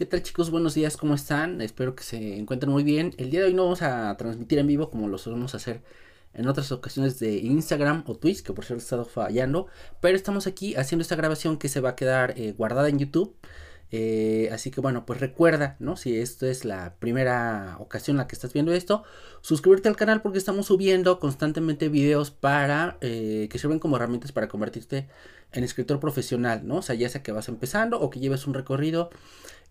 ¿Qué tal chicos? Buenos días, ¿cómo están? Espero que se encuentren muy bien. El día de hoy no vamos a transmitir en vivo como lo solemos hacer en otras ocasiones de Instagram o Twitch, que por cierto he estado fallando, pero estamos aquí haciendo esta grabación que se va a quedar eh, guardada en YouTube. Eh, así que bueno, pues recuerda, ¿no? Si esto es la primera ocasión en la que estás viendo esto, suscríbete al canal porque estamos subiendo constantemente videos para eh, que sirven como herramientas para convertirte en escritor profesional, ¿no? O sea, ya sea que vas empezando o que lleves un recorrido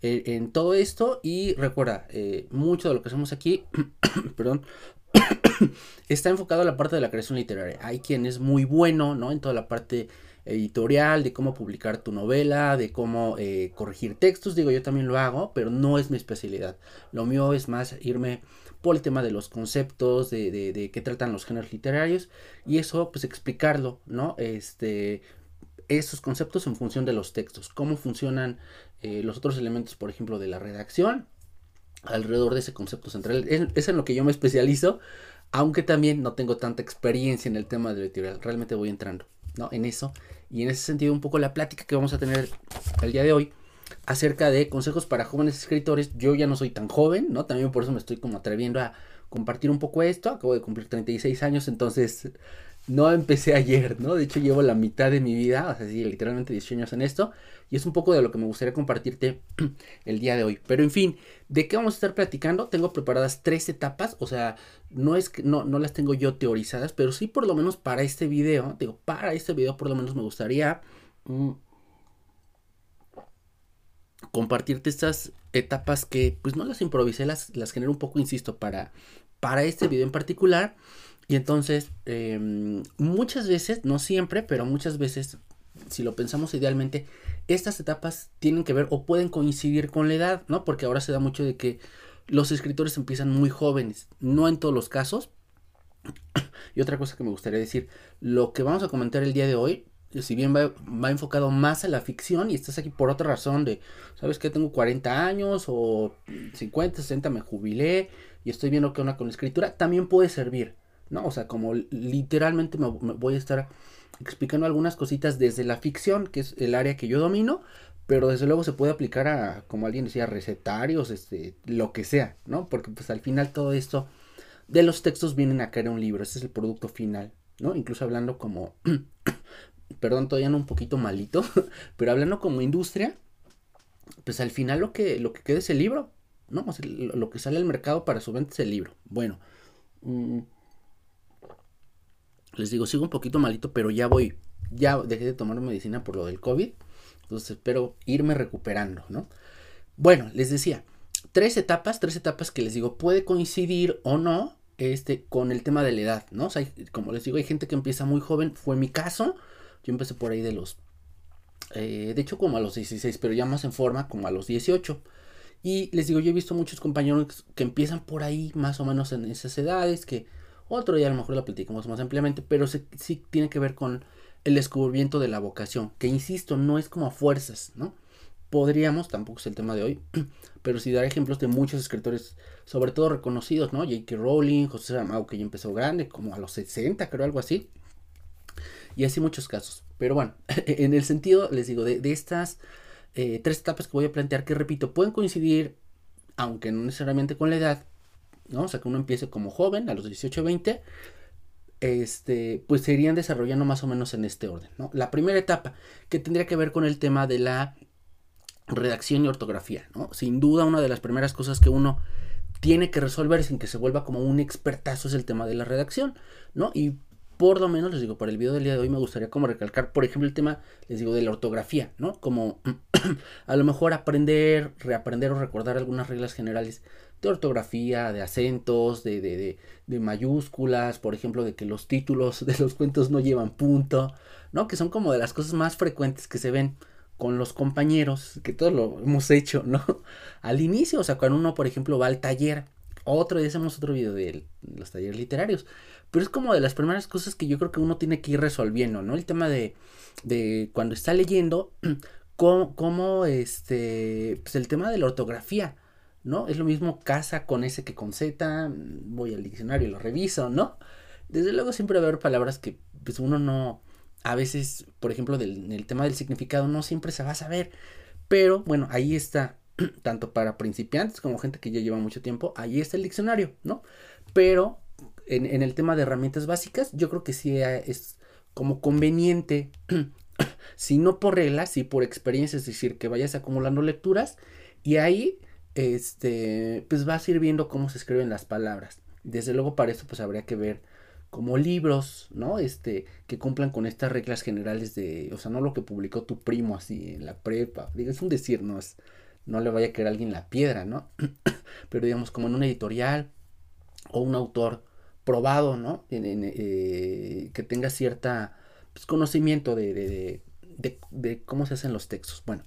eh, en todo esto. Y recuerda, mucho de lo que hacemos aquí, perdón, está enfocado a la parte de la creación literaria. Hay quien es muy bueno, ¿no? En toda la parte editorial, de cómo publicar tu novela, de cómo eh, corregir textos. Digo, yo también lo hago, pero no es mi especialidad. Lo mío es más irme por el tema de los conceptos, de, de, de qué tratan los géneros literarios y eso, pues explicarlo, ¿no? Este, esos conceptos en función de los textos, cómo funcionan eh, los otros elementos, por ejemplo, de la redacción alrededor de ese concepto central. Es, en lo que yo me especializo, aunque también no tengo tanta experiencia en el tema de editorial, realmente voy entrando. ¿no? En eso. Y en ese sentido, un poco la plática que vamos a tener el día de hoy acerca de consejos para jóvenes escritores. Yo ya no soy tan joven, ¿no? También por eso me estoy como atreviendo a compartir un poco esto. Acabo de cumplir 36 años, entonces no empecé ayer, ¿no? De hecho, llevo la mitad de mi vida, o sea, sí, literalmente 18 años en esto. Y es un poco de lo que me gustaría compartirte el día de hoy. Pero en fin, ¿de qué vamos a estar platicando? Tengo preparadas tres etapas, o sea, no es que no, no las tengo yo teorizadas, pero sí por lo menos para este video, digo, para este video por lo menos me gustaría mmm, compartirte estas etapas que pues no las improvisé, las, las generé un poco, insisto, para, para este video en particular. Y entonces, eh, muchas veces, no siempre, pero muchas veces, si lo pensamos idealmente, estas etapas tienen que ver o pueden coincidir con la edad, ¿no? Porque ahora se da mucho de que los escritores empiezan muy jóvenes, no en todos los casos. y otra cosa que me gustaría decir, lo que vamos a comentar el día de hoy, si bien va, enfocado más a la ficción y estás aquí por otra razón de, ¿sabes que Tengo 40 años o 50, 60, me jubilé y estoy viendo que una con la escritura, también puede servir. ¿No? O sea, como literalmente me, voy a estar explicando algunas cositas desde la ficción, que es el área que yo domino, pero desde luego se puede aplicar a, como alguien decía, recetarios, este, lo que sea, ¿no? Porque pues al final todo esto de los textos vienen a caer un libro, ese es el producto final, ¿no? Incluso hablando como, perdón, todavía no un poquito malito, pero hablando como industria, pues al final lo que, lo que queda es el libro, ¿no? Lo, que sale al mercado para su venta es el libro. Bueno, mmm, les digo, sigo un poquito malito, pero ya voy, ya dejé de tomar medicina por lo del COVID. Entonces espero irme recuperando, ¿no? Bueno, les decía, tres etapas, tres etapas que les digo, puede coincidir o no este, con el tema de la edad, ¿no? O sea, como les digo, hay gente que empieza muy joven, fue mi caso, yo empecé por ahí de los, eh, de hecho como a los 16, pero ya más en forma, como a los 18. Y les digo, yo he visto muchos compañeros que empiezan por ahí más o menos en esas edades, que otro día a lo mejor lo platicamos más ampliamente, pero sí tiene que ver con el descubrimiento de la vocación, que insisto, no es como a fuerzas, ¿no? Podríamos, tampoco es el tema de hoy, pero sí dar ejemplos de muchos escritores, sobre todo reconocidos, ¿no? J.K. Rowling, José Saramago, que ya empezó grande, como a los 60, creo, algo así. Y así muchos casos. Pero bueno, en el sentido, les digo, de, de estas eh, tres etapas que voy a plantear, que repito, pueden coincidir, aunque no necesariamente con la edad, ¿no? O sea, que uno empiece como joven, a los 18, 20, este, pues se irían desarrollando más o menos en este orden, ¿no? La primera etapa, que tendría que ver con el tema de la redacción y ortografía, ¿no? Sin duda, una de las primeras cosas que uno tiene que resolver sin que se vuelva como un expertazo es el tema de la redacción, ¿no? Y por lo menos, les digo, para el video del día de hoy me gustaría como recalcar, por ejemplo, el tema, les digo, de la ortografía, ¿no? Como a lo mejor aprender, reaprender o recordar algunas reglas generales de ortografía, de acentos, de, de, de, mayúsculas, por ejemplo, de que los títulos de los cuentos no llevan punto, ¿no? Que son como de las cosas más frecuentes que se ven con los compañeros, que todos lo hemos hecho, ¿no? Al inicio, o sea, cuando uno, por ejemplo, va al taller, otro día hacemos otro video de los talleres literarios, pero es como de las primeras cosas que yo creo que uno tiene que ir resolviendo, ¿no? El tema de, de cuando está leyendo, cómo, cómo este, pues el tema de la ortografía, ¿no? Es lo mismo casa con S que con Z, voy al diccionario y lo reviso, ¿no? Desde luego siempre va a haber palabras que pues uno no, a veces, por ejemplo, del, en el tema del significado no siempre se va a saber, pero bueno, ahí está tanto para principiantes como gente que ya lleva mucho tiempo, ahí está el diccionario, ¿no? Pero en, en el tema de herramientas básicas, yo creo que sí es como conveniente, si no por reglas, si por experiencia, es decir, que vayas acumulando lecturas y ahí, este, pues vas a ir viendo cómo se escriben las palabras. Desde luego para eso pues habría que ver como libros, ¿no? Este, que cumplan con estas reglas generales de, o sea, no lo que publicó tu primo así en la prepa, es un decir, no es, no le vaya a querer a alguien la piedra, ¿no? Pero digamos como en un editorial o un autor probado, ¿no? Eh, que tenga cierta pues, conocimiento de, de, de, de, cómo se hacen los textos. Bueno,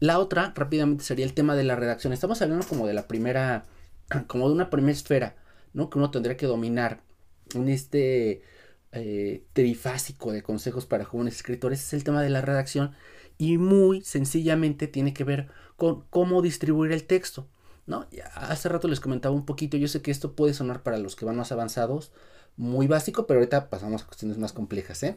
la otra rápidamente sería el tema de la redacción. Estamos hablando como de la primera, como de una primera esfera, ¿no? Que uno tendría que dominar en este eh, trifásico de consejos para jóvenes escritores es el tema de la redacción y muy sencillamente tiene que ver con cómo distribuir el texto. ¿no? Hace rato les comentaba un poquito, yo sé que esto puede sonar para los que van más avanzados muy básico, pero ahorita pasamos a cuestiones más complejas. ¿eh?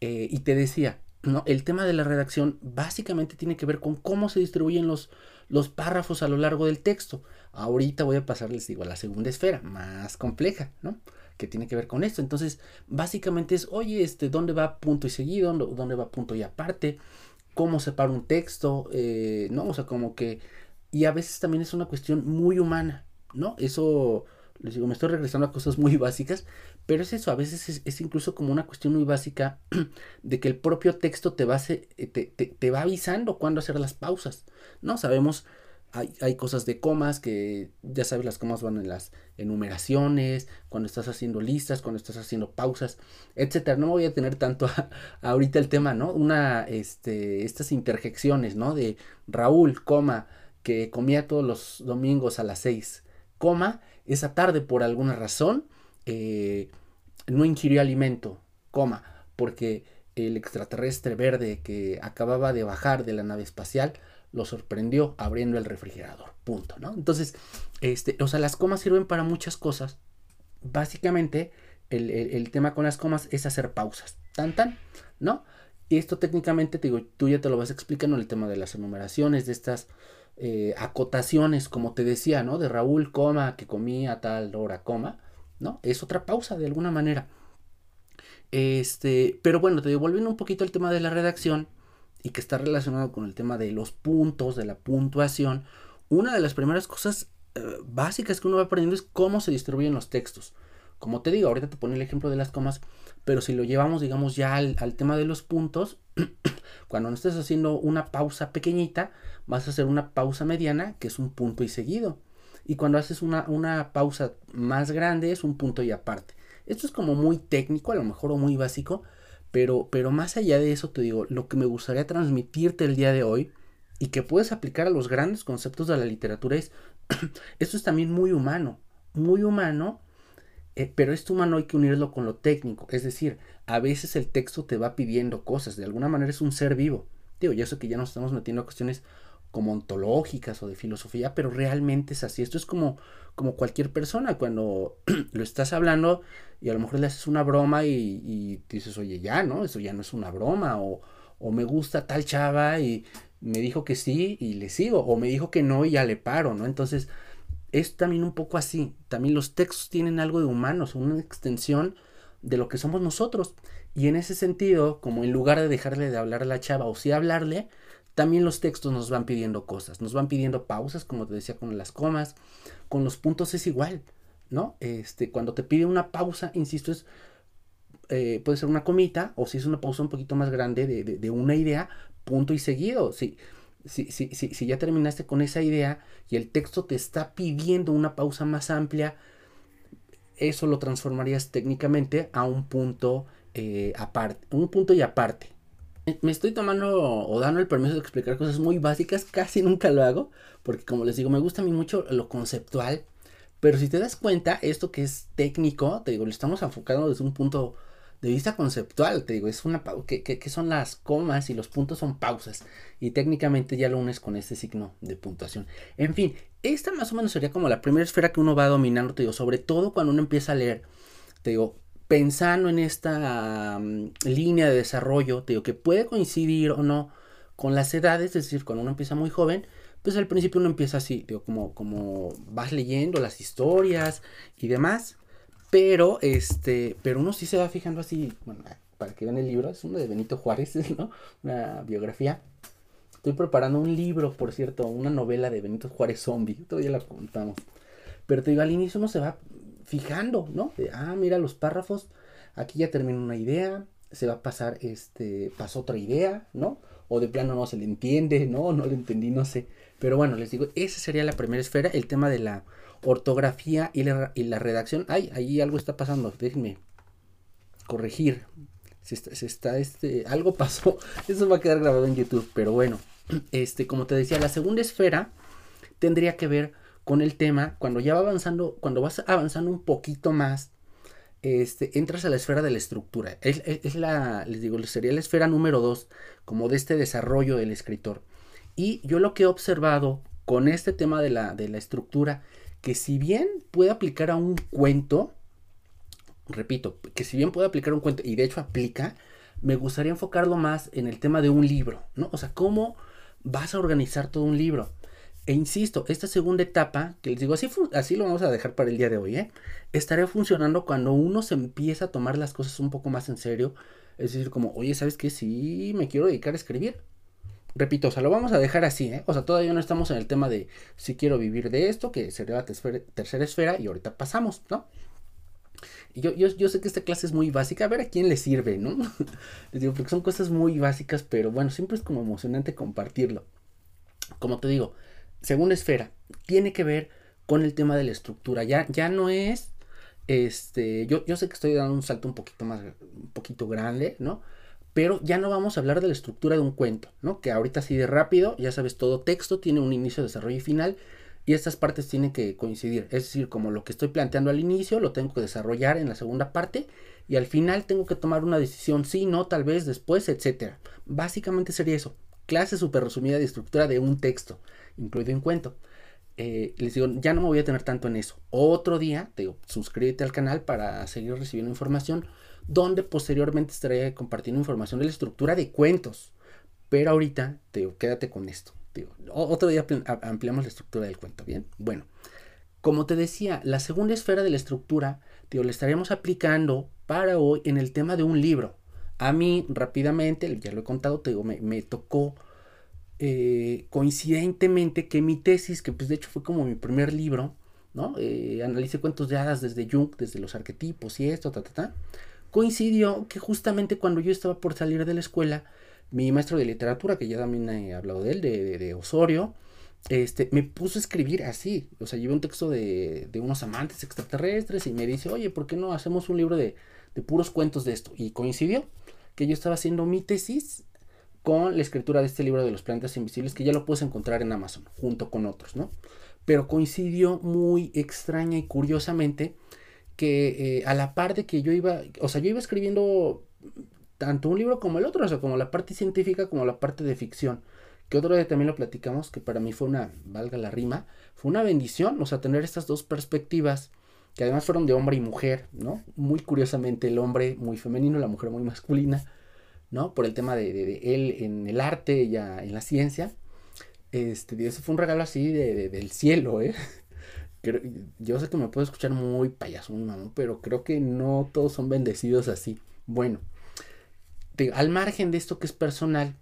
Eh, y te decía, ¿no? el tema de la redacción básicamente tiene que ver con cómo se distribuyen los, los párrafos a lo largo del texto. Ahorita voy a pasarles, digo, a la segunda esfera, más compleja, ¿no? que tiene que ver con esto. Entonces, básicamente es, oye, este, ¿dónde va punto y seguido? ¿Dónde va punto y aparte? ¿Cómo separa un texto? Eh, ¿No? O sea, como que... Y a veces también es una cuestión muy humana, ¿no? Eso, les digo, me estoy regresando a cosas muy básicas, pero es eso, a veces es, incluso como una cuestión muy básica de que el propio texto te va, te, te, te va avisando cuándo hacer las pausas, ¿no? Sabemos hay, cosas de comas que ya sabes, las comas van en las enumeraciones, cuando estás haciendo listas, cuando estás haciendo pausas, etcétera. No voy a tener tanto ahorita el tema, ¿no? Una, este, estas interjecciones, ¿no? De Raúl, coma, que comía todos los domingos a las seis, coma, esa tarde por alguna razón eh, no ingirió alimento, coma, porque el extraterrestre verde que acababa de bajar de la nave espacial lo sorprendió abriendo el refrigerador. Punto, ¿no? Entonces, este, o sea, las comas sirven para muchas cosas. Básicamente, el, tema con las comas es hacer pausas. Tan, tan, ¿no? Y esto técnicamente, te digo, tú ya te lo vas explicando el tema de las enumeraciones, de estas eh, acotaciones, como te decía, ¿no? De Raúl, coma, que comía tal hora, coma, ¿no? Es otra pausa de alguna manera. Este, pero bueno, te volviendo un poquito al tema de la redacción, y que está relacionado con el tema de los puntos, de la puntuación, una de las primeras cosas eh, básicas que uno va aprendiendo es cómo se distribuyen los textos. Como te digo, ahorita te pone el ejemplo de las comas, pero si lo llevamos, digamos, ya al, tema de los puntos, cuando no estés haciendo una pausa pequeñita, vas a hacer una pausa mediana, que es un punto y seguido. Y cuando haces una, una pausa más grande, es un punto y aparte. Esto es como muy técnico, a lo mejor, o muy básico, pero, pero más allá de eso, te digo, lo que me gustaría transmitirte el día de hoy y que puedes aplicar a los grandes conceptos de la literatura es, esto es también muy humano, muy humano, eh, pero este humano hay que unirlo con lo técnico, es decir, a veces el texto te va pidiendo cosas, de alguna manera es un ser vivo. Digo, ya sé que ya nos estamos metiendo a cuestiones como ontológicas o de filosofía, pero realmente es así. Esto es como, como cualquier persona, cuando lo estás hablando y a lo mejor le haces una broma y, dices, oye, ya, ¿no? Eso ya no es una broma, o, o, me gusta tal chava y me dijo que sí y le sigo, o me dijo que no y ya le paro, ¿no? Entonces, es también un poco así. También los textos tienen algo de humanos, una extensión de lo que somos nosotros. Y en ese sentido, como en lugar de dejarle de hablar a la chava o sí hablarle, también los textos nos van pidiendo cosas, nos van pidiendo pausas, como te decía con las comas, con los puntos es igual. ¿no? Este, cuando te pide una pausa, insisto, es, eh, puede ser una comita, o si es una pausa un poquito más grande de, una idea, punto y seguido. Si, si, si, si, ya terminaste con esa idea y el texto te está pidiendo una pausa más amplia, eso lo transformarías técnicamente a un punto eh, aparte, un punto y aparte. Me estoy tomando o dando el permiso de explicar cosas muy básicas, casi nunca lo hago, porque como les digo, me gusta a mí mucho lo conceptual, pero si te das cuenta, esto que es técnico, te digo, lo estamos enfocando desde un punto de vista conceptual, te digo, es una que, que, son las comas y los puntos son pausas. Y técnicamente ya lo unes con este signo de puntuación. En fin, esta más o menos sería como la primera esfera que uno va dominando, te digo, sobre todo cuando uno empieza a leer, te digo, pensando en esta mm, línea de desarrollo, digo, que puede coincidir o no con las edades, es decir, cuando uno empieza muy joven, pues al principio uno empieza así, digo, como, como vas leyendo las historias y demás, pero este, pero uno sí se va fijando así, bueno, para que vean el libro, es uno de Benito Juárez, ¿no? Una biografía. Estoy preparando un libro, por cierto, una novela de Benito Juárez Zombie, todavía la contamos. Pero te digo, al inicio uno se va fijando, ¿no? Ah, mira los párrafos, aquí ya termina una idea, se va a pasar, este, pasó otra idea, ¿no? O de plano no se le entiende, ¿no? No le entendí, no sé. Pero bueno, les digo, esa sería la primera esfera, el tema de la ortografía y la, y la redacción. Ay, ahí algo está pasando, déjenme corregir. Se está, se está, este, algo pasó. Eso va a quedar grabado en YouTube, pero bueno. Este, como te decía, la segunda esfera tendría que ver con el tema, cuando ya va avanzando, cuando vas avanzando un poquito más, este, entras a la esfera de la estructura. Es, la, les digo, sería la esfera número dos, como de este desarrollo del escritor. Y yo lo que he observado con este tema de la, de la estructura, que si bien puede aplicar a un cuento, repito, que si bien puede aplicar a un cuento, y de hecho aplica, me gustaría enfocarlo más en el tema de un libro, ¿no? O sea, cómo vas a organizar todo un libro. E insisto, esta segunda etapa, que les digo, así, así lo vamos a dejar para el día de hoy, ¿eh? estaría funcionando cuando uno se empieza a tomar las cosas un poco más en serio. Es decir, como, oye, ¿sabes qué? Sí, me quiero dedicar a escribir. Repito, o sea, lo vamos a dejar así, ¿eh? O sea, todavía no estamos en el tema de si quiero vivir de esto, que sería la tercera esfera, y ahorita pasamos, ¿no? Y yo, yo, yo, sé que esta clase es muy básica, a ver a quién le sirve, ¿no? Les digo, porque son cosas muy básicas, pero bueno, siempre es como emocionante compartirlo. Como te digo, segunda esfera, tiene que ver con el tema de la estructura. Ya, ya no es, este, yo, yo sé que estoy dando un salto un poquito más, un poquito grande, ¿no? Pero ya no vamos a hablar de la estructura de un cuento, ¿no? Que ahorita así de rápido, ya sabes, todo texto tiene un inicio, desarrollo y final. Y estas partes tienen que coincidir. Es decir, como lo que estoy planteando al inicio, lo tengo que desarrollar en la segunda parte. Y al final tengo que tomar una decisión, sí, no, tal vez, después, etc. Básicamente sería eso. Clase súper resumida de estructura de un texto incluido en cuento. Eh, les digo, ya no me voy a tener tanto en eso. Otro día, te digo, suscríbete al canal para seguir recibiendo información, donde posteriormente estaré compartiendo información de la estructura de cuentos. Pero ahorita, te digo, quédate con esto. otro día ampliamos la estructura del cuento, ¿bien? Bueno, como te decía, la segunda esfera de la estructura, te digo, le estaríamos aplicando para hoy en el tema de un libro. A mí, rápidamente, ya lo he contado, te digo, me tocó eh, coincidentemente que mi tesis, que pues de hecho fue como mi primer libro, ¿no? Eh, analicé cuentos de hadas desde Jung, desde los arquetipos y esto, ta, ta, ta. Coincidió que justamente cuando yo estaba por salir de la escuela, mi maestro de literatura, que ya también he hablado de él, de, Osorio, este, me puso a escribir así. O sea, llevé un texto de, de, unos amantes extraterrestres y me dice, oye, ¿por qué no hacemos un libro de, de puros cuentos de esto? Y coincidió que yo estaba haciendo mi tesis con la escritura de este libro de los planetas invisibles que ya lo puedes encontrar en Amazon junto con otros, ¿no? Pero coincidió muy extraña y curiosamente que eh, a la par de que yo iba, o sea, yo iba escribiendo tanto un libro como el otro, o sea, como la parte científica como la parte de ficción, que otro día también lo platicamos, que para mí fue una, valga la rima, fue una bendición, o sea, tener estas dos perspectivas, que además fueron de hombre y mujer, ¿no? Muy curiosamente el hombre muy femenino, la mujer muy masculina, ¿no? Por el tema de, él en el arte y en la ciencia. Este, eso fue un regalo así de, del cielo, ¿eh? yo sé que me puedo escuchar muy payaso, pero creo que no todos son bendecidos así. Bueno, al margen de esto que es personal,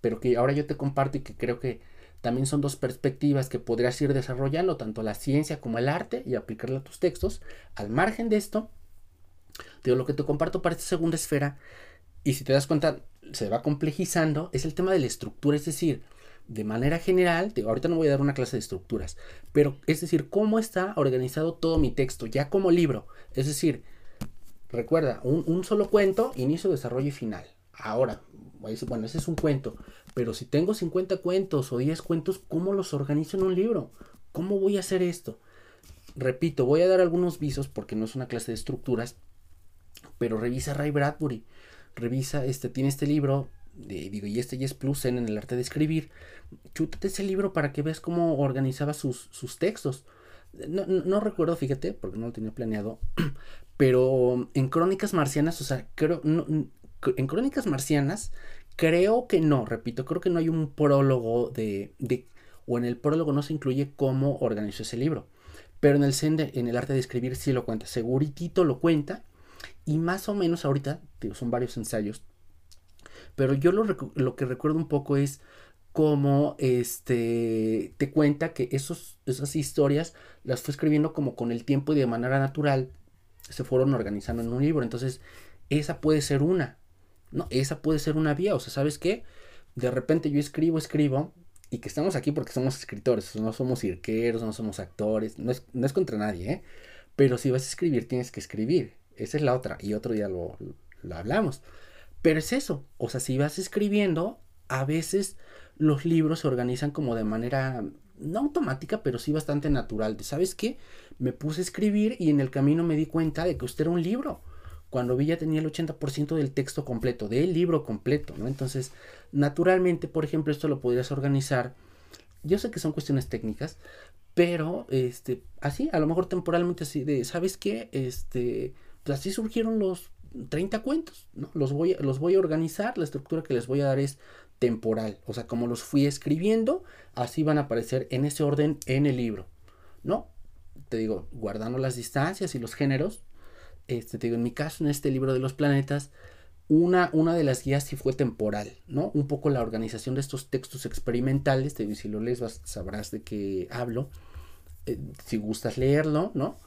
pero que ahora yo te comparto y que creo que también son dos perspectivas que podrías ir desarrollando, tanto la ciencia como el arte, y aplicarla a tus textos. Al margen de esto, digo, lo que te comparto para esta segunda esfera y si te das cuenta, se va complejizando, es el tema de la estructura, es decir, de manera general, ahorita no voy a dar una clase de estructuras, pero es decir, cómo está organizado todo mi texto, ya como libro. Es decir, recuerda, un, solo cuento, inicio, desarrollo y final. Ahora, bueno, ese es un cuento, pero si tengo 50 cuentos o 10 cuentos, ¿cómo los organizo en un libro? ¿Cómo voy a hacer esto? Repito, voy a dar algunos visos porque no es una clase de estructuras, pero revisa Ray Bradbury revisa, este, tiene este libro, digo, y este ya es plus en el arte de escribir. Chútate ese libro para que veas cómo organizaba sus, sus textos. No, no, recuerdo, fíjate, porque no lo tenía planeado, pero en Crónicas Marcianas, o sea, creo, en Crónicas Marcianas, creo que no, repito, creo que no hay un prólogo de, de o en el prólogo no se incluye cómo organizó ese libro. Pero en el en el arte de escribir sí lo cuenta, seguritito lo cuenta. Y más o menos ahorita, son varios ensayos. Pero yo lo, lo que recuerdo un poco es cómo este, te cuenta que esos, esas historias las fue escribiendo como con el tiempo y de manera natural se fueron organizando en un libro. Entonces, esa puede ser una. No, esa puede ser una vía. O sea, ¿sabes qué? De repente yo escribo, escribo, y que estamos aquí porque somos escritores, no somos cirqueros, no somos actores, no es, no es contra nadie, ¿eh? Pero si vas a escribir, tienes que escribir. Esa es la otra, y otro día lo, lo hablamos. Pero es eso, o sea, si vas escribiendo, a veces los libros se organizan como de manera no automática, pero sí bastante natural. ¿Sabes qué? Me puse a escribir y en el camino me di cuenta de que usted era un libro. Cuando vi ya tenía el 80% del texto completo, del libro completo, ¿no? Entonces, naturalmente, por ejemplo, esto lo podrías organizar. Yo sé que son cuestiones técnicas, pero este, así, a lo mejor temporalmente así de, ¿sabes qué? Este, así surgieron los 30 cuentos, ¿no? Los voy, los voy a organizar, la estructura que les voy a dar es temporal, o sea, como los fui escribiendo, así van a aparecer en ese orden en el libro, ¿no? Te digo, guardando las distancias y los géneros, este, te digo, en mi caso, en este libro de los planetas, una, una de las guías sí fue temporal, ¿no? Un poco la organización de estos textos experimentales, te digo, si lo lees sabrás de qué hablo, eh, si gustas leerlo, ¿no?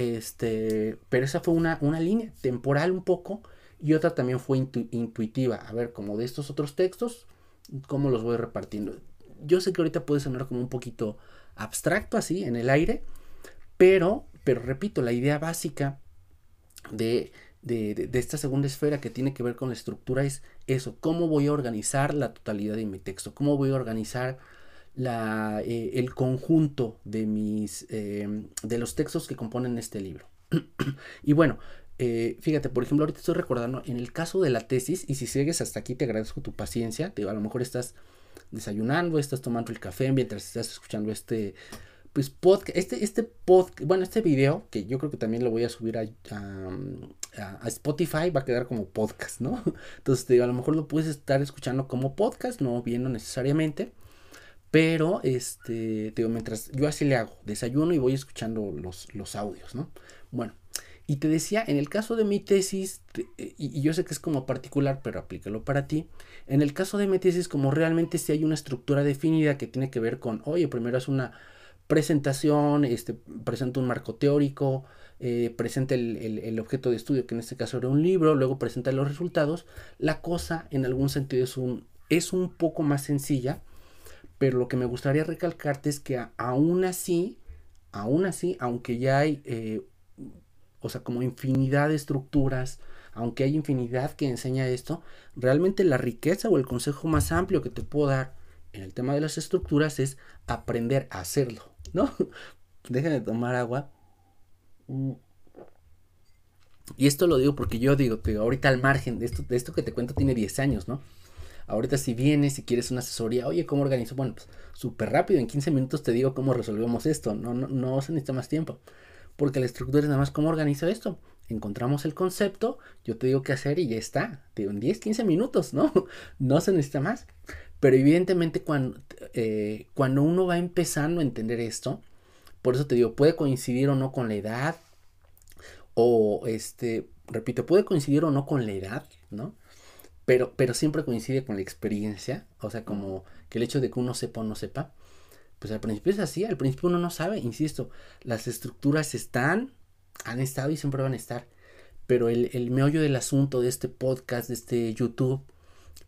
Este, pero esa fue una, una línea temporal un poco y otra también fue intuitiva. A ver, como de estos otros textos, ¿cómo los voy repartiendo? Yo sé que ahorita puede sonar como un poquito abstracto así, en el aire, pero, pero repito, la idea básica de, de, esta segunda esfera que tiene que ver con la estructura es eso, cómo voy a organizar la totalidad de mi texto, cómo voy a organizar la, eh, el conjunto de mis eh, de los textos que componen este libro. y bueno, eh, fíjate, por ejemplo, ahorita estoy recordando en el caso de la tesis, y si sigues hasta aquí te agradezco tu paciencia, te, a lo mejor estás desayunando, estás tomando el café mientras estás escuchando este pues podcast, este, este podcast, bueno, este video, que yo creo que también lo voy a subir a, a, Spotify, va a quedar como podcast, ¿no? Entonces, te a lo mejor lo puedes estar escuchando como podcast, no viendo necesariamente, pero, este, te digo, mientras yo así le hago, desayuno y voy escuchando los, los audios, ¿no? Bueno, y te decía, en el caso de mi tesis, y, yo sé que es como particular, pero aplícalo para ti. En el caso de mi tesis, como realmente si hay una estructura definida que tiene que ver con, oye, primero es una presentación, este, presenta un marco teórico, eh, presenta el, objeto de estudio, que en este caso era un libro, luego presenta los resultados. La cosa, en algún sentido, es un, es un poco más sencilla, pero lo que me gustaría recalcarte es que aún así, aún así, aunque ya hay eh, o sea, como infinidad de estructuras, aunque hay infinidad que enseña esto, realmente la riqueza o el consejo más amplio que te puedo dar en el tema de las estructuras es aprender a hacerlo, ¿no? Dejen tomar agua. Y esto lo digo porque yo digo, que ahorita al margen de esto, de esto que te cuento tiene 10 años, ¿no? Ahorita si vienes, si quieres una asesoría, oye, ¿cómo organizo? Bueno, pues súper rápido, en 15 minutos te digo cómo resolvemos esto, no, no, no se necesita más tiempo porque la estructura es nada más cómo organizo esto. Encontramos el concepto, yo te digo qué hacer y ya está. Te digo en 10, 15 minutos, ¿no? No se necesita más. Pero evidentemente cuando, eh, cuando uno va empezando a entender esto, por eso te digo, puede coincidir o no con la edad, o este, repito, puede coincidir o no con la edad, ¿no? Pero, pero siempre coincide con la experiencia, o sea, como que el hecho de que uno sepa o no sepa, pues al principio es así, al principio uno no sabe, insisto, las estructuras están, han estado y siempre van a estar, pero el, el meollo del asunto de este podcast, de este YouTube,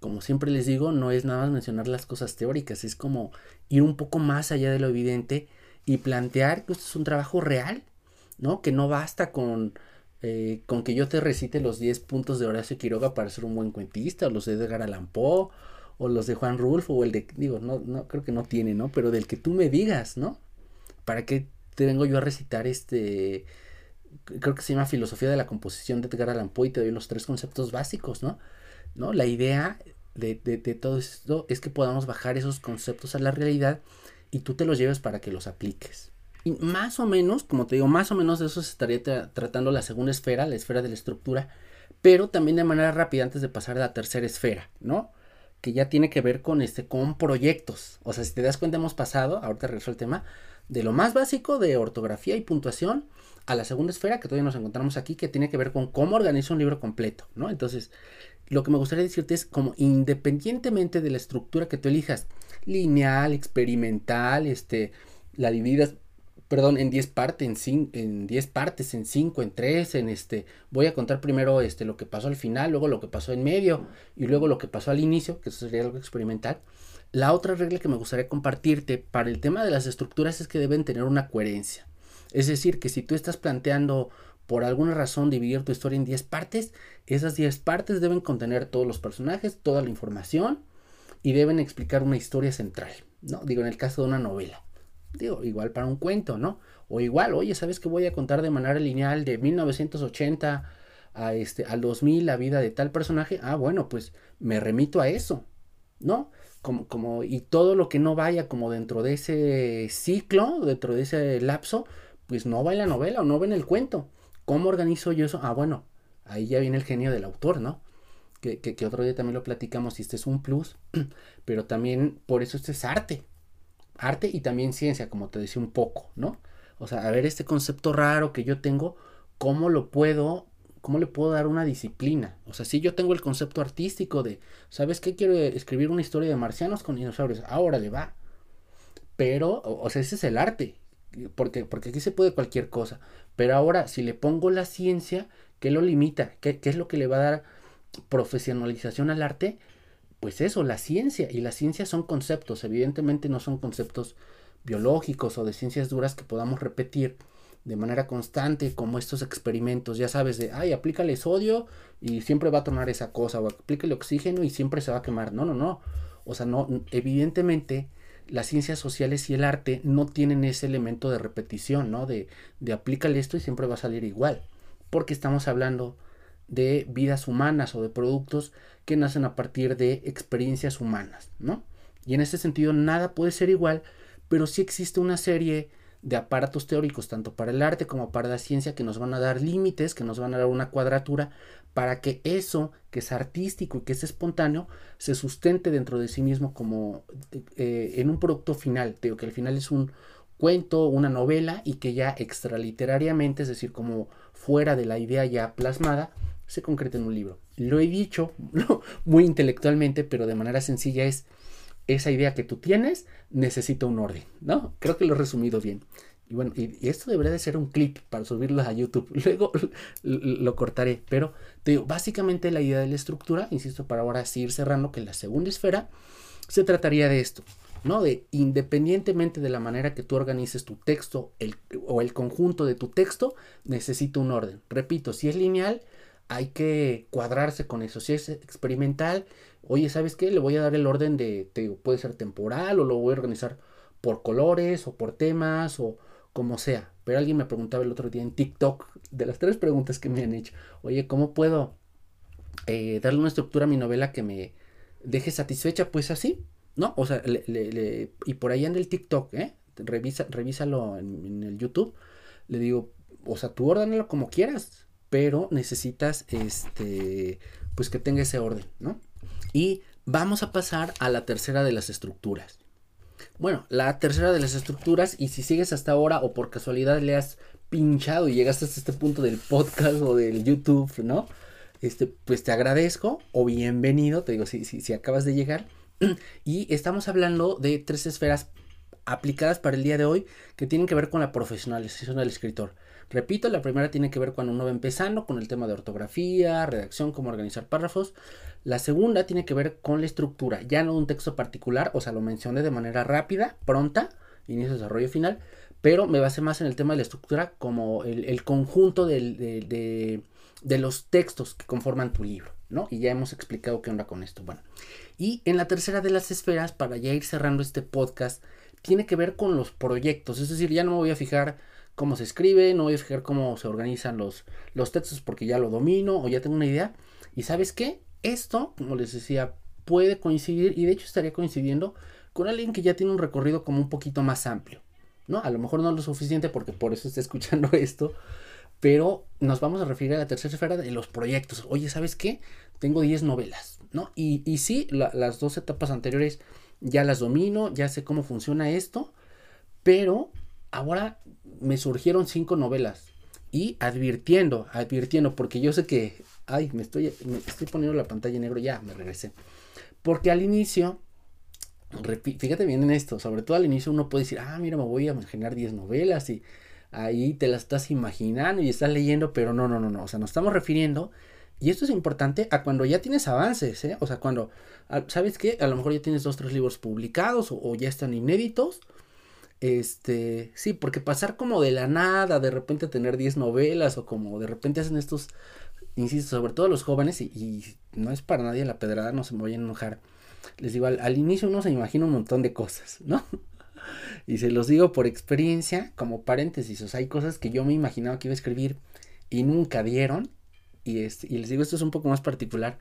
como siempre les digo, no es nada más mencionar las cosas teóricas, es como ir un poco más allá de lo evidente y plantear que esto es un trabajo real, ¿no? Que no basta con, eh, con que yo te recite los 10 puntos de Horacio Quiroga para ser un buen cuentista, o los de Edgar Allan Poe, o los de Juan Rulfo o el de, digo, no, no, creo que no tiene, ¿no? Pero del que tú me digas, ¿no? ¿Para qué te vengo yo a recitar este, creo que se llama Filosofía de la Composición de Edgar Allan Poe y te doy los tres conceptos básicos, ¿no? ¿No? La idea de, de, de todo esto es que podamos bajar esos conceptos a la realidad y tú te los lleves para que los apliques. Y más o menos, como te digo, más o menos de eso se estaría tratando la segunda esfera, la esfera de la estructura, pero también de manera rápida antes de pasar a la tercera esfera, ¿no? que ya tiene que ver con este con proyectos. O sea, si te das cuenta hemos pasado, ahorita regreso al tema, de lo más básico de ortografía y puntuación a la segunda esfera que todavía nos encontramos aquí que tiene que ver con cómo organiza un libro completo, ¿no? Entonces, lo que me gustaría decirte es como independientemente de la estructura que tú elijas, lineal, experimental, este, la dividas, perdón, en 10 partes, en, en 10 partes, en 5, en 3, en este, voy a contar primero este, lo que pasó al final, luego lo que pasó en medio y luego lo que pasó al inicio, que eso sería algo experimental. La otra regla que me gustaría compartirte para el tema de las estructuras es que deben tener una coherencia. Es decir, que si tú estás planteando por alguna razón dividir tu historia en 10 partes, esas 10 partes deben contener todos los personajes, toda la información y deben explicar una historia central, ¿no? Digo, en el caso de una novela. Digo, igual para un cuento, ¿no? O igual, oye, ¿sabes que voy a contar de manera lineal de 1980 a este, al 2000 la vida de tal personaje? Ah, bueno, pues me remito a eso, ¿no? Como, como, y todo lo que no vaya como dentro de ese ciclo, dentro de ese lapso, pues no va en la novela o no va en el cuento. ¿Cómo organizo yo eso? Ah, bueno, ahí ya viene el genio del autor, ¿no? Que, que, otro día también lo platicamos y este es un plus, pero también por eso este es arte. Arte y también ciencia, como te decía un poco, ¿no? O sea, a ver este concepto raro que yo tengo, ¿cómo lo puedo, cómo le puedo dar una disciplina? O sea, si yo tengo el concepto artístico de, ¿sabes qué? Quiero escribir una historia de marcianos con dinosaurios. Ahora le va. Pero, o sea, ese es el arte porque, porque aquí se puede cualquier cosa. Pero ahora, si le pongo la ciencia, ¿qué lo limita? ¿Qué, ¿Qué, es lo que le va a dar profesionalización al arte? Pues eso, la ciencia. Y la ciencia son conceptos. Evidentemente no son conceptos biológicos o de ciencias duras que podamos repetir de manera constante como estos experimentos, ya sabes, de, ay, aplícale sodio y siempre va a tomar esa cosa, o aplícale oxígeno y siempre se va a quemar. No, no, no. O sea, no, evidentemente las ciencias sociales y el arte no tienen ese elemento de repetición, ¿no? De, de aplícale esto y siempre va a salir igual. Porque estamos hablando de vidas humanas o de productos que nacen a partir de experiencias humanas, ¿no? Y en ese sentido nada puede ser igual, pero sí existe una serie de aparatos teóricos, tanto para el arte como para la ciencia, que nos van a dar límites, que nos van a dar una cuadratura, para que eso que es artístico y que es espontáneo se sustente dentro de sí mismo como eh, en un producto final. Digo que al final es un cuento, una novela y que ya extraliterariamente, es decir, como fuera de la idea ya plasmada, se concreta en un libro. Lo he dicho muy intelectualmente, pero de manera sencilla es esa idea que tú tienes necesita un orden, ¿no? Creo que lo he resumido bien. Y bueno, y, esto debería de ser un clip para subirlo a YouTube. Luego lo cortaré. Pero te digo, básicamente la idea de la estructura, insisto, para ahora seguir cerrando, que la segunda esfera se trataría de esto, ¿no? De independientemente de la manera que tú organices tu texto el, o el conjunto de tu texto, necesita un orden. Repito, si es lineal, hay que cuadrarse con eso. Si es experimental, oye, ¿sabes qué? Le voy a dar el orden de, te puede ser temporal o lo voy a organizar por colores o por temas o como sea. Pero alguien me preguntaba el otro día en TikTok, de las tres preguntas que me han hecho, oye, ¿cómo puedo eh, darle una estructura a mi novela que me deje satisfecha? Pues así, ¿no? O sea, le, y por ahí en el TikTok, ¿eh? Revisa, revísalo en, en el YouTube. Le digo, o sea, tú ordénalo como quieras pero necesitas este pues que tenga ese orden, ¿no? Y vamos a pasar a la tercera de las estructuras. Bueno, la tercera de las estructuras, y si sigues hasta ahora o por casualidad le has pinchado y llegaste hasta este punto del podcast o del YouTube, ¿no? Este, pues te agradezco o bienvenido, te digo, si, si, si acabas de llegar. Y estamos hablando de tres esferas aplicadas para el día de hoy que tienen que ver con la profesionalización del escritor. Repito, la primera tiene que ver cuando uno va empezando con el tema de ortografía, redacción, cómo organizar párrafos. La segunda tiene que ver con la estructura, ya no un texto particular, o sea, lo mencioné de manera rápida, pronta, inicio, desarrollo final, pero me basé más en el tema de la estructura como el, conjunto de, de, los textos que conforman tu libro, ¿no? Y ya hemos explicado qué onda con esto. Bueno, y en la tercera de las esferas, para ya ir cerrando este podcast, tiene que ver con los proyectos, es decir, ya no me voy a fijar cómo se escribe, no voy a fijar cómo se organizan los, los textos porque ya lo domino o ya tengo una idea. Y sabes qué? Esto, como les decía, puede coincidir y de hecho estaría coincidiendo con alguien que ya tiene un recorrido como un poquito más amplio. ¿no? A lo mejor no lo suficiente porque por eso está escuchando esto, pero nos vamos a referir a la tercera esfera de los proyectos. Oye, ¿sabes qué? Tengo 10 novelas ¿no? Y, y sí, las dos etapas anteriores ya las domino, ya sé cómo funciona esto, pero ahora me surgieron cinco novelas y advirtiendo, advirtiendo, porque yo sé que, ay, me estoy, me estoy poniendo la pantalla en negro, ya me regresé. Porque al inicio, fíjate bien en esto, sobre todo al inicio uno puede decir, ah, mira, me voy a imaginar 10 novelas y ahí te las estás imaginando y estás leyendo, pero no, no, no, no, o sea, nos estamos refiriendo, y esto es importante a cuando ya tienes avances, ¿eh? O sea, cuando, ¿sabes qué? A lo mejor ya tienes dos, tres libros publicados o ya están inéditos este, sí, porque pasar como de la nada, de repente tener 10 novelas o como de repente hacen estos, insisto, sobre todo los jóvenes y, no es para nadie la pedrada, no se me vayan a enojar. Les digo, al, inicio uno se imagina un montón de cosas, ¿no? y se los digo por experiencia, como paréntesis, o sea, hay cosas que yo me imaginaba que iba a escribir y nunca dieron. Y, este, y les digo, esto es un poco más particular.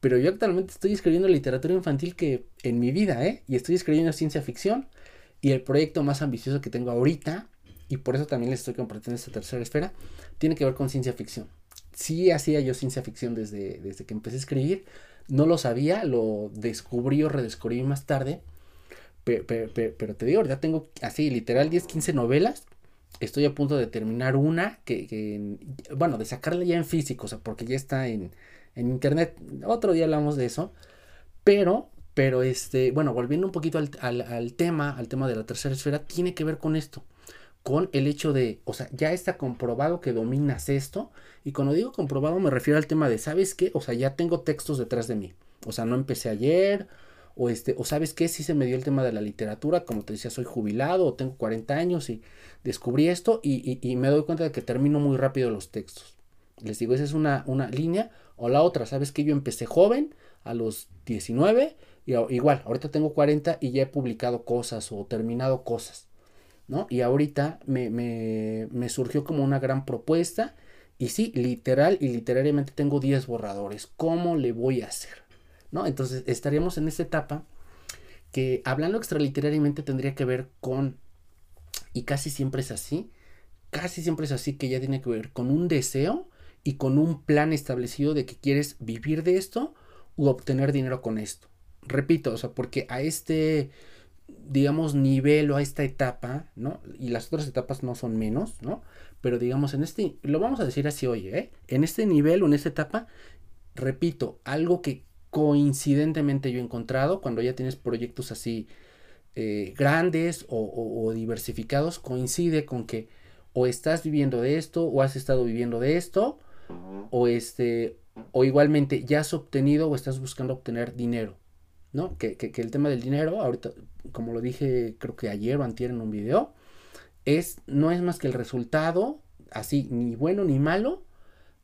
Pero yo actualmente estoy escribiendo literatura infantil que en mi vida, ¿eh? Y estoy escribiendo ciencia ficción y el proyecto más ambicioso que tengo ahorita, y por eso también les estoy compartiendo esta tercera esfera, tiene que ver con ciencia ficción. Sí hacía yo ciencia ficción desde, desde que empecé a escribir, no lo sabía, lo descubrí o redescubrí más tarde, pero, te digo, ya tengo así literal 10, 15 novelas, estoy a punto de terminar una, que, bueno, de sacarla ya en físico, o sea, porque ya está en, en internet, otro día hablamos de eso, pero pero este, bueno, volviendo un poquito al, tema, al tema de la tercera esfera, tiene que ver con esto, con el hecho de, o sea, ya está comprobado que dominas esto, y cuando digo comprobado me refiero al tema de, ¿sabes qué? O sea, ya tengo textos detrás de mí, o sea, no empecé ayer, o este, o sabes qué, sí se me dio el tema de la literatura, como te decía, soy jubilado, o tengo 40 años y descubrí esto, y, y, me doy cuenta de que termino muy rápido los textos. Les digo, esa es una, una línea, o la otra, ¿sabes que Yo empecé joven, a los 19, igual, ahorita tengo 40 y ya he publicado cosas o terminado cosas, ¿no? Y ahorita me, me, surgió como una gran propuesta y sí, literal y literariamente tengo 10 borradores. ¿Cómo le voy a hacer? ¿No? Entonces estaríamos en esta etapa que hablando extraliterariamente tendría que ver con, y casi siempre es así, casi siempre es así que ya tiene que ver con un deseo y con un plan establecido de que quieres vivir de esto u obtener dinero con esto repito, o sea, porque a este, digamos, nivel o a esta etapa, ¿no? Y las otras etapas no son menos, ¿no? Pero digamos, en este, lo vamos a decir así, oye, ¿eh? En este nivel o en esta etapa, repito, algo que coincidentemente yo he encontrado cuando ya tienes proyectos así eh, grandes o, o, diversificados, coincide con que o estás viviendo de esto o has estado viviendo de esto o este o igualmente ya has obtenido o estás buscando obtener dinero Que, el tema del dinero, ahorita, como lo dije, creo que ayer o antier en un video, es, no es más que el resultado, así, ni bueno ni malo,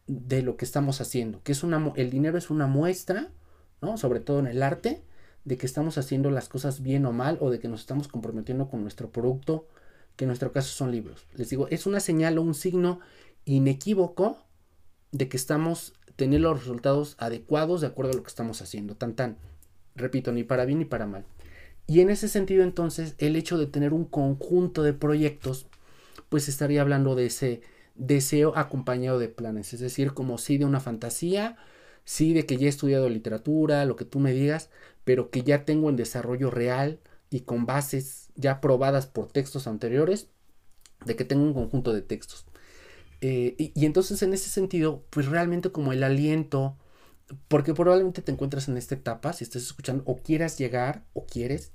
de lo que estamos haciendo, que es una, el dinero es una muestra, ¿no? Sobre todo en el arte, de que estamos haciendo las cosas bien o mal, o de que nos estamos comprometiendo con nuestro producto, que en nuestro caso son libros. Les digo, es una señal o un signo inequívoco de que estamos teniendo los resultados adecuados de acuerdo a lo que estamos haciendo. Tan tan. Repito, ni para bien ni para mal. Y en ese sentido entonces el hecho de tener un conjunto de proyectos, pues estaría hablando de ese deseo acompañado de planes, es decir, como sí de una fantasía, sí de que ya he estudiado literatura, lo que tú me digas, pero que ya tengo en desarrollo real y con bases ya probadas por textos anteriores, de que tengo un conjunto de textos. Eh, y, y, entonces en ese sentido, pues realmente como el aliento, porque probablemente te encuentras en esta etapa, si estás escuchando, o quieras llegar, o quieres.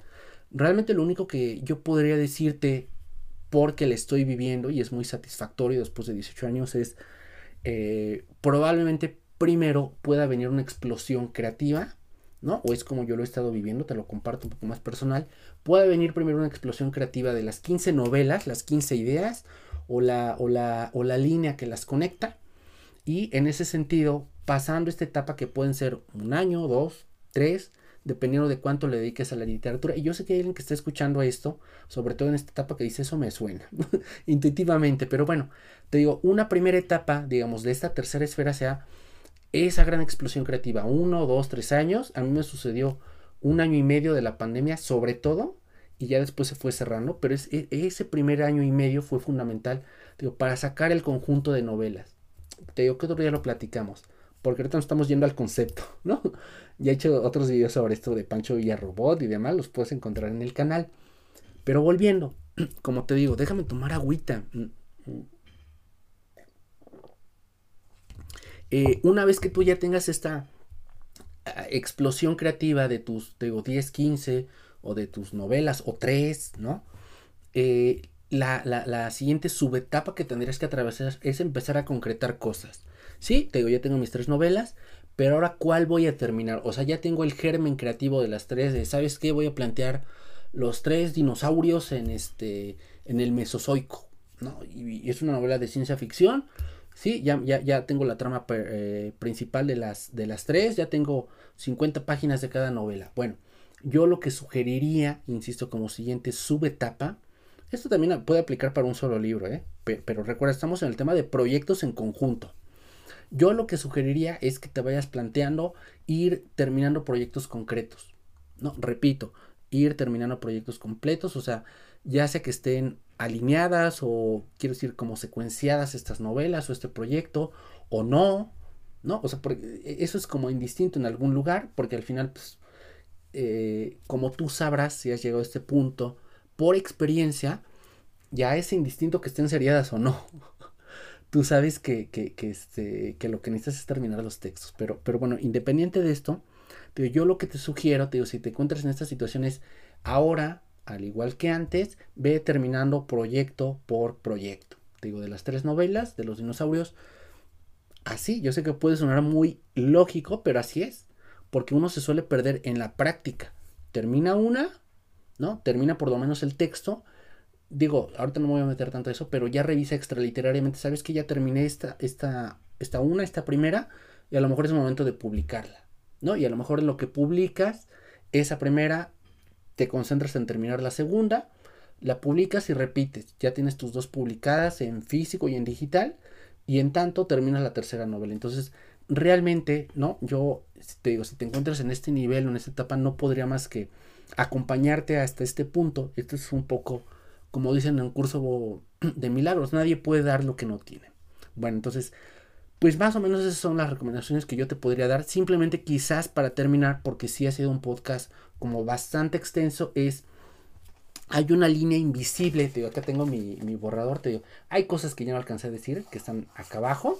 Realmente lo único que yo podría decirte, porque le estoy viviendo y es muy satisfactorio después de 18 años, es eh, probablemente primero pueda venir una explosión creativa, ¿no? O es como yo lo he estado viviendo, te lo comparto un poco más personal. Puede venir primero una explosión creativa de las 15 novelas, las 15 ideas, o la, o la, o la línea que las conecta. Y en ese sentido, pasando esta etapa que pueden ser un año, dos, tres, dependiendo de cuánto le dediques a la literatura. Y yo sé que hay alguien que está escuchando esto, sobre todo en esta etapa que dice eso me suena intuitivamente, pero bueno, te digo, una primera etapa, digamos, de esta tercera esfera sea esa gran explosión creativa, uno, dos, tres años. A mí me sucedió un año y medio de la pandemia, sobre todo, y ya después se fue cerrando, pero e, ese primer año y medio fue fundamental, digo, para sacar el conjunto de novelas. Te digo que otro día lo platicamos porque ahorita nos estamos yendo al concepto, ¿no? Ya he hecho otros videos sobre esto de Pancho Villa Robot y demás, los puedes encontrar en el canal. Pero volviendo, como te digo, déjame tomar agüita. Eh, una vez que tú ya tengas esta ah, explosión creativa de tus, digo, 10, 15 o de tus novelas o 3, ¿no? Eh, la, la, la, siguiente subetapa que tendrías que atravesar es empezar a concretar cosas. Sí, te digo, ya tengo mis tres novelas, pero ahora ¿cuál voy a terminar? O sea, ya tengo el germen creativo de las tres, de, ¿sabes qué? Voy a plantear los tres dinosaurios en este, en el Mesozoico, ¿no? Y, es una novela de ciencia ficción, sí, ya, ya, ya tengo la trama eh, principal de las, de las tres, ya tengo 50 páginas de cada novela. Bueno, yo lo que sugeriría, insisto, como siguiente subetapa, esto también puede aplicar para un solo libro, ¿eh? pero recuerda, estamos en el tema de proyectos en conjunto. Yo lo que sugeriría es que te vayas planteando ir terminando proyectos concretos. No, repito, ir terminando proyectos completos, o sea, ya sea que estén alineadas o quiero decir como secuenciadas estas novelas o este proyecto o no, ¿no? O sea, e, eso es como indistinto en algún lugar porque al final, pues, eh, como tú sabrás si has llegado a este punto, por experiencia, ya es indistinto que estén seriadas o no. Tú sabes que, que, este, que lo que necesitas es terminar los textos. Pero, pero bueno, independiente de esto, yo lo que te sugiero, te si te encuentras en estas situaciones, ahora, al igual que antes, ve terminando proyecto por proyecto. Te digo, de las tres novelas, de los dinosaurios, así, yo sé que puede sonar muy lógico, pero así es. Porque uno se suele perder en la práctica. Termina una, ¿no? Termina por lo menos el texto. Digo, ahorita no me voy a meter tanto a eso, pero ya revisa extraliterariamente. Sabes que ya terminé esta, esta, esta una, esta primera, y a lo mejor es momento de publicarla, ¿no? Y a lo mejor en lo que publicas, esa primera, te concentras en terminar la segunda, la publicas y repites. Ya tienes tus dos publicadas en físico y en digital, y en tanto terminas la tercera novela. Entonces, realmente, ¿no? Yo te digo, si te encuentras en este nivel en esta etapa, no podría más que acompañarte hasta este punto. Esto es un poco, como dicen en un curso de milagros, nadie puede dar lo que no tiene. Bueno, entonces, pues más o menos esas son las recomendaciones que yo te podría dar. Simplemente quizás para terminar, porque sí ha sido un podcast como bastante extenso, es... Hay una línea invisible, te digo, acá tengo mi, mi borrador, te digo, hay cosas que ya no alcancé a decir, que están acá abajo,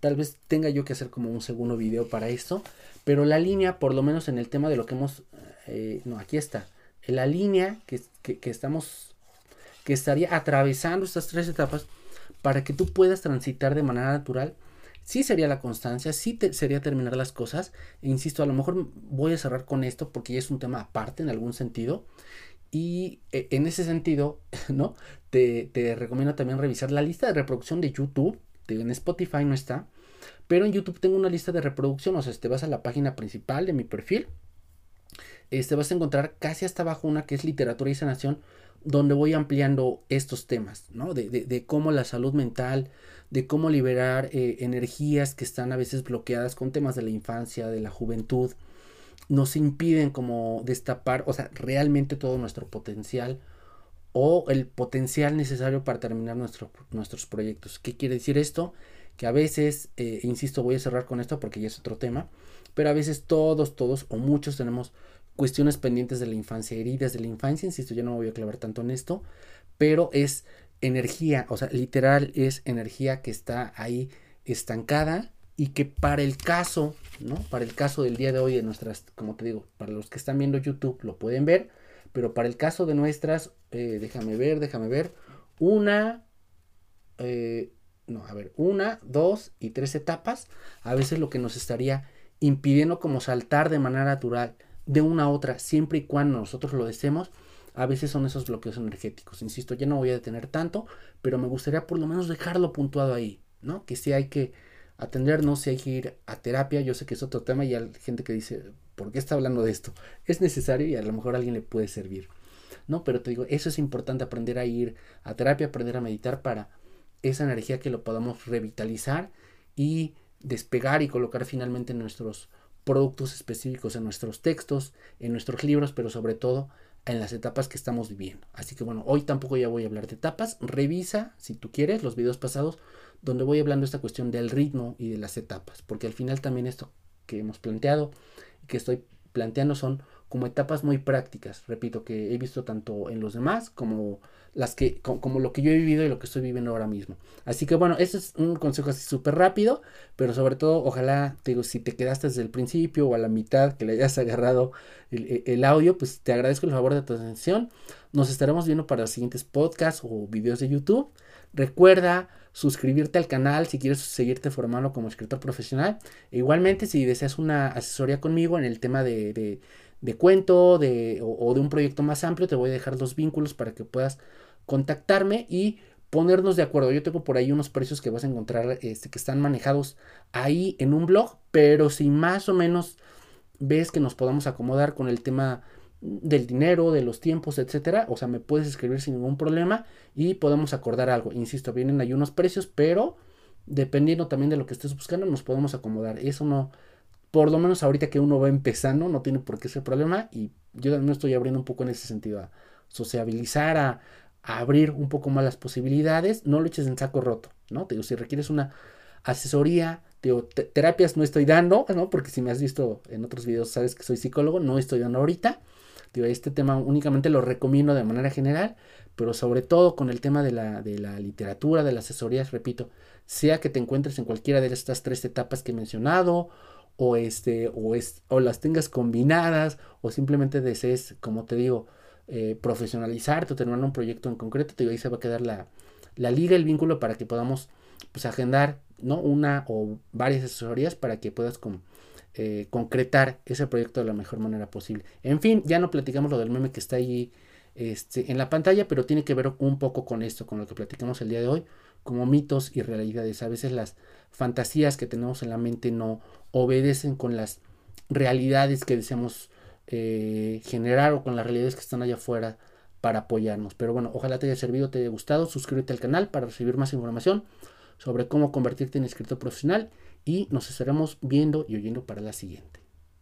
tal vez tenga yo que hacer como un segundo video para esto, pero la línea, por lo menos en el tema de lo que hemos eh, no, aquí está, la línea que, estamos, que estaría atravesando estas tres etapas para que tú puedas transitar de manera natural. Sí sería la constancia, sí sería terminar las cosas. E insisto, a lo mejor voy a cerrar con esto porque ya es un tema aparte en algún sentido. Y eh, en ese sentido, ¿no? Te, te, recomiendo también revisar la lista de reproducción de YouTube. En Spotify no está. Pero en YouTube tengo una lista de reproducción. O sea, te vas a la página principal de mi perfil este, vas a encontrar casi hasta abajo una que es literatura y sanación, donde voy ampliando estos temas, ¿no? De, cómo la salud mental, de cómo liberar eh, energías que están a veces bloqueadas con temas de la infancia, de la juventud, nos impiden como destapar, o sea, realmente todo nuestro potencial o el potencial necesario para terminar nuestros proyectos. ¿Qué quiere decir esto? Que a veces, eh, insisto, voy a cerrar con esto porque ya es otro tema, pero a veces todos, todos o muchos tenemos cuestiones pendientes de la infancia, heridas de la infancia, insisto, ya no me voy a clavar tanto en esto, pero es energía, o sea, literal es energía que está ahí estancada y que para el caso, ¿no? Para el caso del día de hoy de nuestras, como te digo, para los que están viendo YouTube lo pueden ver, pero para el caso de nuestras, eh, déjame ver, déjame ver, una, eh, no, a ver, una, dos y tres etapas, a veces lo que nos estaría impidiendo como saltar de manera natural de una a otra, siempre y cuando nosotros lo deseemos, a veces son esos bloqueos energéticos. Insisto, ya no voy a detener tanto, pero me gustaría por lo menos dejarlo puntuado ahí, ¿no? Que si hay que atendernos, si hay que ir a terapia, yo sé que es otro tema y hay gente que dice, ¿por qué está hablando de esto? Es necesario y a lo mejor a alguien le puede servir, ¿no? Pero te digo, eso es importante, aprender a ir a terapia, aprender a meditar para esa energía que lo podamos revitalizar y despegar y colocar finalmente en nuestros productos específicos en nuestros textos, en nuestros libros, pero sobre todo en las etapas que estamos viviendo. Así que bueno, hoy tampoco ya voy a hablar de etapas. Revisa, si tú quieres, los videos pasados donde voy hablando esta cuestión del ritmo y de las etapas, porque al final también esto que hemos planteado y que estoy planteando son como etapas muy prácticas, repito, que he visto tanto en los demás como las que, como, lo que yo he vivido y lo que estoy viviendo ahora mismo. Así que bueno, este es un consejo así súper rápido, pero sobre todo, ojalá, te digo, si te quedaste desde el principio o a la mitad, que le hayas agarrado el, el audio, pues te agradezco el favor de tu atención. Nos estaremos viendo para los siguientes podcasts o videos de YouTube. Recuerda suscribirte al canal si quieres seguirte formando como escritor profesional. E igualmente, si deseas una asesoría conmigo en el tema de cuento de, o, de un proyecto más amplio, te voy a dejar los vínculos para que puedas contactarme y ponernos de acuerdo. Yo tengo por ahí unos precios que vas a encontrar este, que están manejados ahí en un blog, pero si más o menos ves que nos podamos acomodar con el tema del dinero, de los tiempos, etcétera, o sea, me puedes escribir sin ningún problema y podemos acordar algo. Insisto, vienen ahí unos precios, pero dependiendo también de lo que estés buscando, nos podemos acomodar. Eso no, por lo menos ahorita que uno va empezando, no tiene por qué ser problema y yo también estoy abriendo un poco en ese sentido a sociabilizar, a, abrir un poco más las posibilidades, no lo eches en saco roto, ¿no? Te digo, si requieres una asesoría, digo, terapias no estoy dando, ¿no? Porque si me has visto en otros videos sabes que soy psicólogo, no estoy dando ahorita. Digo, este tema únicamente lo recomiendo de manera general, pero sobre todo con el tema de la, de la literatura, de las asesorías, repito, sea que te encuentres en cualquiera de estas tres etapas que he mencionado, o este o es o las tengas combinadas o simplemente desees como te digo eh, profesionalizarte o terminar un proyecto en concreto te digo ahí se va a quedar la, la liga el vínculo para que podamos pues agendar no una o varias asesorías para que puedas eh, concretar ese proyecto de la mejor manera posible. En fin ya no platicamos lo del meme que está ahí este, en la pantalla pero tiene que ver un poco con esto con lo que platicamos el día de hoy como mitos y realidades a veces las fantasías que tenemos en la mente no obedecen con las realidades que deseamos eh, generar o con las realidades que están allá afuera para apoyarnos. Pero bueno, ojalá te haya servido, te haya gustado. Suscríbete al canal para recibir más información sobre cómo convertirte en escritor profesional y nos estaremos viendo y oyendo para la siguiente.